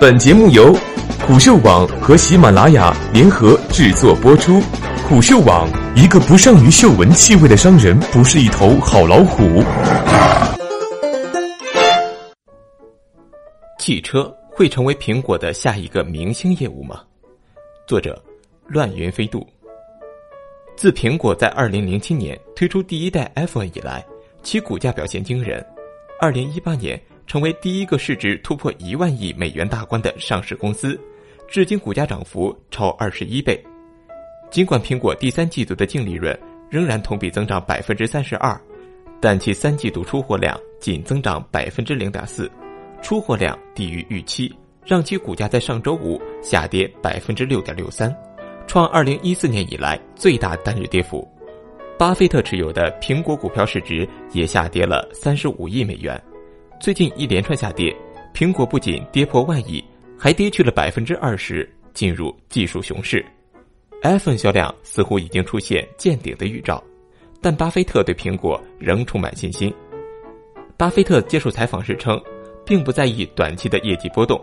本节目由虎嗅网和喜马拉雅联合制作播出。虎嗅网：一个不善于嗅闻气味的商人，不是一头好老虎。汽车会成为苹果的下一个明星业务吗？作者：乱云飞渡。自苹果在二零零七年推出第一代 iPhone 以来，其股价表现惊人。二零一八年。成为第一个市值突破一万亿美元大关的上市公司，至今股价涨幅超二十一倍。尽管苹果第三季度的净利润仍然同比增长百分之三十二，但其三季度出货量仅增长百分之零点四，出货量低于预期，让其股价在上周五下跌百分之六点六三，创二零一四年以来最大单日跌幅。巴菲特持有的苹果股票市值也下跌了三十五亿美元。最近一连串下跌，苹果不仅跌破万亿，还跌去了百分之二十，进入技术熊市。iPhone 销量似乎已经出现见顶的预兆，但巴菲特对苹果仍充满信心。巴菲特接受采访时称，并不在意短期的业绩波动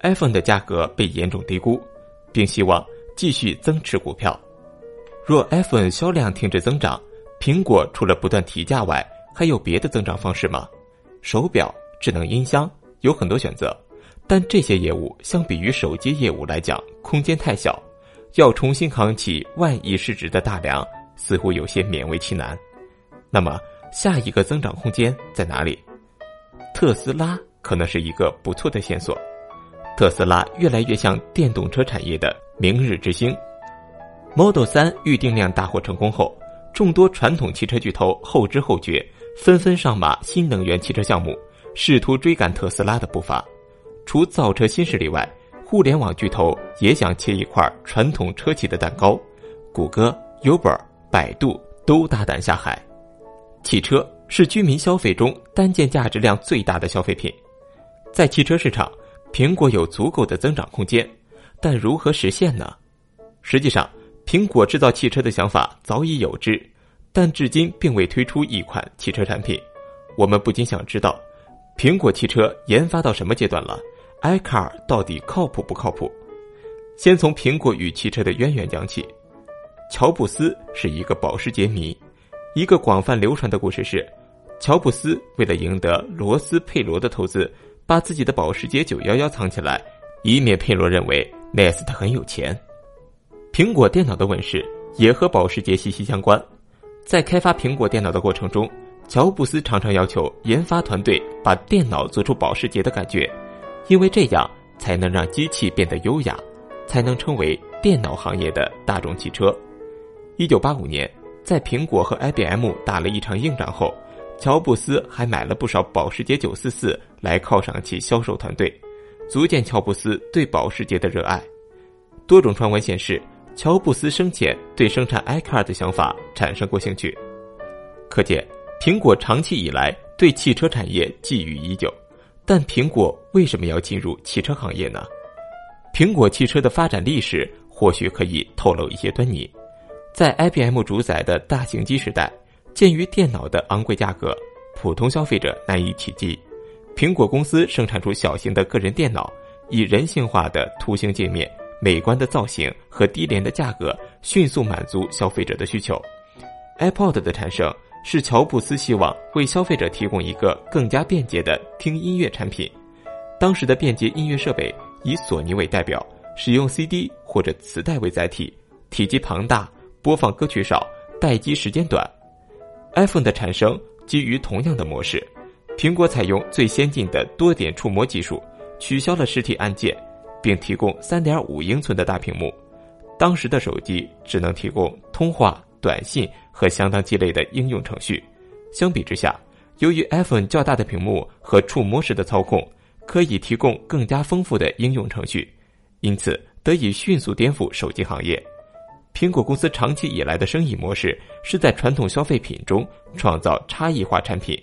，iPhone 的价格被严重低估，并希望继续增持股票。若 iPhone 销量停止增长，苹果除了不断提价外，还有别的增长方式吗？手表、智能音箱有很多选择，但这些业务相比于手机业务来讲，空间太小，要重新扛起万亿市值的大梁，似乎有些勉为其难。那么，下一个增长空间在哪里？特斯拉可能是一个不错的线索。特斯拉越来越像电动车产业的明日之星。Model 3预订量大获成功后，众多传统汽车巨头后知后觉。纷纷上马新能源汽车项目，试图追赶特斯拉的步伐。除造车新势力外，互联网巨头也想切一块传统车企的蛋糕。谷歌、Uber、百度都大胆下海。汽车是居民消费中单件价值量最大的消费品，在汽车市场，苹果有足够的增长空间，但如何实现呢？实际上，苹果制造汽车的想法早已有之。但至今并未推出一款汽车产品，我们不禁想知道，苹果汽车研发到什么阶段了？iCar 到底靠谱不靠谱？先从苹果与汽车的渊源讲起。乔布斯是一个保时捷迷，一个广泛流传的故事是，乔布斯为了赢得罗斯佩罗的投资，把自己的保时捷911藏起来，以免佩罗认为 Nest 很有钱。苹果电脑的问世也和保时捷息息相关。在开发苹果电脑的过程中，乔布斯常常要求研发团队把电脑做出保时捷的感觉，因为这样才能让机器变得优雅，才能称为电脑行业的大众汽车。一九八五年，在苹果和 IBM 打了一场硬仗后，乔布斯还买了不少保时捷九四四来犒赏其销售团队，足见乔布斯对保时捷的热爱。多种传闻显示。乔布斯生前对生产 iCar 的想法产生过兴趣，可见苹果长期以来对汽车产业觊觎已久。但苹果为什么要进入汽车行业呢？苹果汽车的发展历史或许可以透露一些端倪。在 IBM 主宰的大型机时代，鉴于电脑的昂贵价格，普通消费者难以企及，苹果公司生产出小型的个人电脑，以人性化的图形界面。美观的造型和低廉的价格迅速满足消费者的需求。iPod 的产生是乔布斯希望为消费者提供一个更加便捷的听音乐产品。当时的便捷音乐设备以索尼为代表，使用 CD 或者磁带为载体，体积庞大，播放歌曲少，待机时间短。iPhone 的产生基于同样的模式，苹果采用最先进的多点触摸技术，取消了实体按键。并提供3.5英寸的大屏幕，当时的手机只能提供通话、短信和相当鸡肋的应用程序。相比之下，由于 iPhone 较大的屏幕和触摸式的操控，可以提供更加丰富的应用程序，因此得以迅速颠覆手机行业。苹果公司长期以来的生意模式是在传统消费品中创造差异化产品，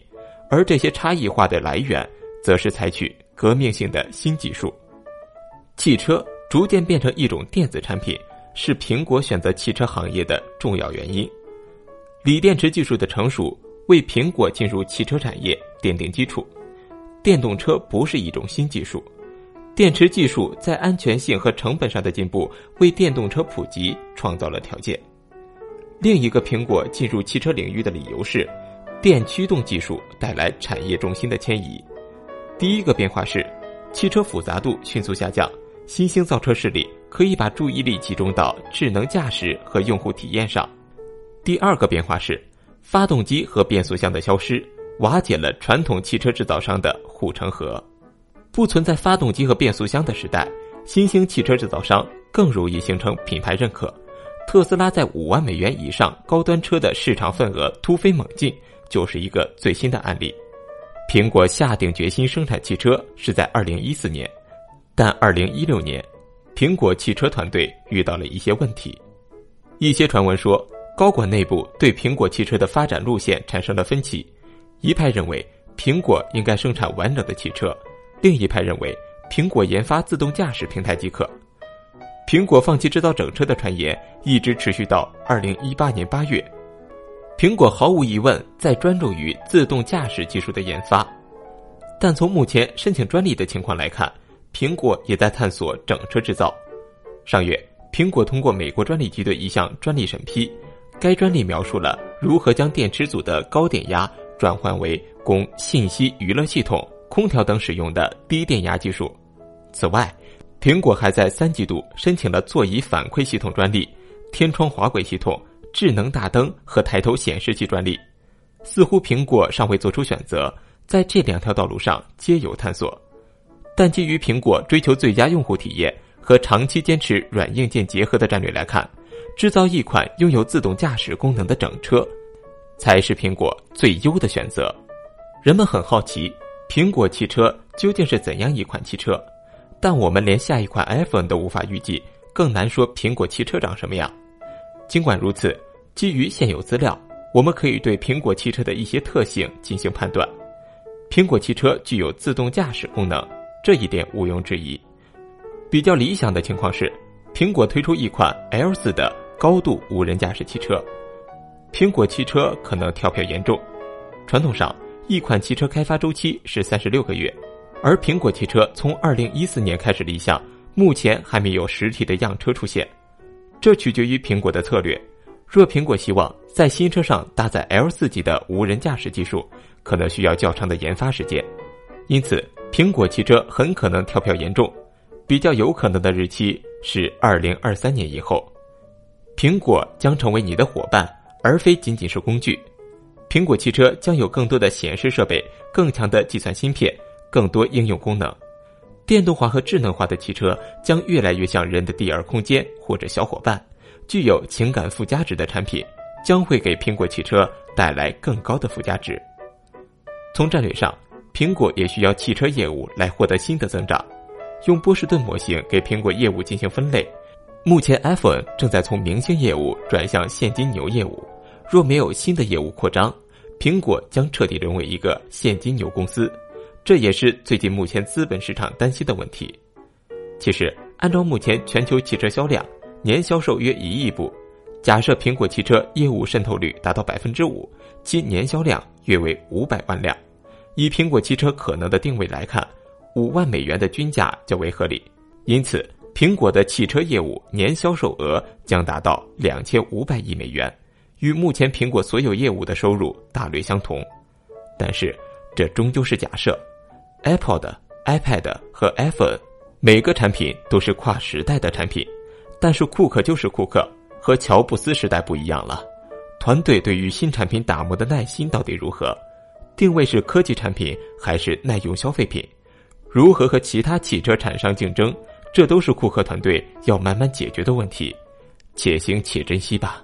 而这些差异化的来源，则是采取革命性的新技术。汽车逐渐变成一种电子产品，是苹果选择汽车行业的重要原因。锂电池技术的成熟为苹果进入汽车产业奠定基础。电动车不是一种新技术，电池技术在安全性和成本上的进步，为电动车普及创造了条件。另一个苹果进入汽车领域的理由是，电驱动技术带来产业重心的迁移。第一个变化是，汽车复杂度迅速下降，新兴造车势力可以把注意力集中到智能驾驶和用户体验上。第二个变化是，发动机和变速箱的消失，瓦解了传统汽车制造商的护城河。不存在发动机和变速箱的时代，新兴汽车制造商更容易形成品牌认可。特斯拉在五万美元以上高端车的市场份额突飞猛进，就是一个最新的案例。苹果下定决心生产汽车是在二零一四年，但二零一六年，苹果汽车团队遇到了一些问题。一些传闻说，高管内部对苹果汽车的发展路线产生了分歧，一派认为苹果应该生产完整的汽车。另一派认为，苹果研发自动驾驶平台即可。苹果放弃制造整车的传言一直持续到二零一八年八月。苹果毫无疑问在专注于自动驾驶技术的研发，但从目前申请专利的情况来看，苹果也在探索整车制造。上月，苹果通过美国专利局的一项专利审批，该专利描述了如何将电池组的高电压转换为供信息娱乐系统。空调等使用的低电压技术。此外，苹果还在三季度申请了座椅反馈系统专利、天窗滑轨系统、智能大灯和抬头显示器专利。似乎苹果尚未做出选择，在这两条道路上皆有探索。但基于苹果追求最佳用户体验和长期坚持软硬件结合的战略来看，制造一款拥有自动驾驶功能的整车，才是苹果最优的选择。人们很好奇。苹果汽车究竟是怎样一款汽车？但我们连下一款 iPhone 都无法预计，更难说苹果汽车长什么样。尽管如此，基于现有资料，我们可以对苹果汽车的一些特性进行判断。苹果汽车具有自动驾驶功能，这一点毋庸置疑。比较理想的情况是，苹果推出一款 L 四的高度无人驾驶汽车。苹果汽车可能跳票严重，传统上。一款汽车开发周期是三十六个月，而苹果汽车从二零一四年开始立项，目前还没有实体的样车出现。这取决于苹果的策略。若苹果希望在新车上搭载 L 四级的无人驾驶技术，可能需要较长的研发时间。因此，苹果汽车很可能跳票严重。比较有可能的日期是二零二三年以后。苹果将成为你的伙伴，而非仅仅是工具。苹果汽车将有更多的显示设备、更强的计算芯片、更多应用功能。电动化和智能化的汽车将越来越像人的第二空间或者小伙伴，具有情感附加值的产品将会给苹果汽车带来更高的附加值。从战略上，苹果也需要汽车业务来获得新的增长。用波士顿模型给苹果业务进行分类。目前，iPhone 正在从明星业务转向现金牛业务。若没有新的业务扩张，苹果将彻底沦为一个现金牛公司，这也是最近目前资本市场担心的问题。其实，按照目前全球汽车销量，年销售约一亿部，假设苹果汽车业务渗透率达到百分之五，其年销量约为五百万辆。以苹果汽车可能的定位来看，五万美元的均价较为合理。因此，苹果的汽车业务年销售额将达到两千五百亿美元。与目前苹果所有业务的收入大略相同，但是这终究是假设。Apple 的 iPad 和 iPhone 每个产品都是跨时代的产品，但是库克就是库克，和乔布斯时代不一样了。团队对于新产品打磨的耐心到底如何？定位是科技产品还是耐用消费品？如何和其他汽车厂商竞争？这都是库克团队要慢慢解决的问题。且行且珍惜吧。